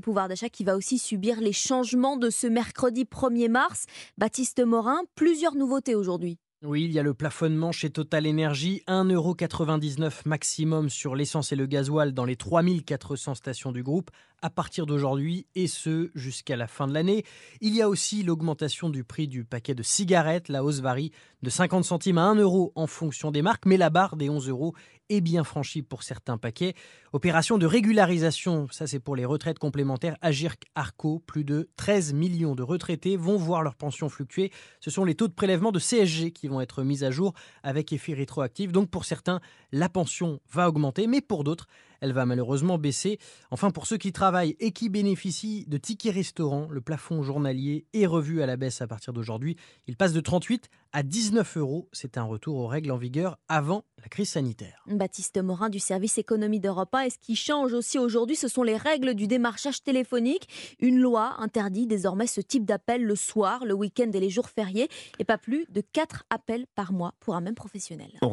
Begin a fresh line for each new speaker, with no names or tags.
Pouvoir d'achat qui va aussi subir les changements de ce mercredi 1er mars. Baptiste Morin, plusieurs nouveautés aujourd'hui.
Oui, il y a le plafonnement chez Total Energy, 1,99€ maximum sur l'essence et le gasoil dans les 3400 stations du groupe à partir d'aujourd'hui et ce jusqu'à la fin de l'année. Il y a aussi l'augmentation du prix du paquet de cigarettes. La hausse varie de 50 centimes à 1 euro en fonction des marques, mais la barre des 11 euros est bien franchie pour certains paquets. Opération de régularisation, ça c'est pour les retraites complémentaires. Agirc Arco, plus de 13 millions de retraités vont voir leur pension fluctuer. Ce sont les taux de prélèvement de CSG qui vont être mis à jour avec effet rétroactif. Donc pour certains, la pension va augmenter, mais pour d'autres, elle va malheureusement baisser. Enfin, pour ceux qui travaillent et qui bénéficient de tickets restaurants, le plafond journalier est revu à la baisse à partir d'aujourd'hui. Il passe de 38 à 19 euros. C'est un retour aux règles en vigueur avant la crise sanitaire.
Baptiste Morin du service économie d'Europe 1. Et ce qui change aussi aujourd'hui, ce sont les règles du démarchage téléphonique. Une loi interdit désormais ce type d'appel le soir, le week-end et les jours fériés, et pas plus de 4 appels par mois pour un même professionnel.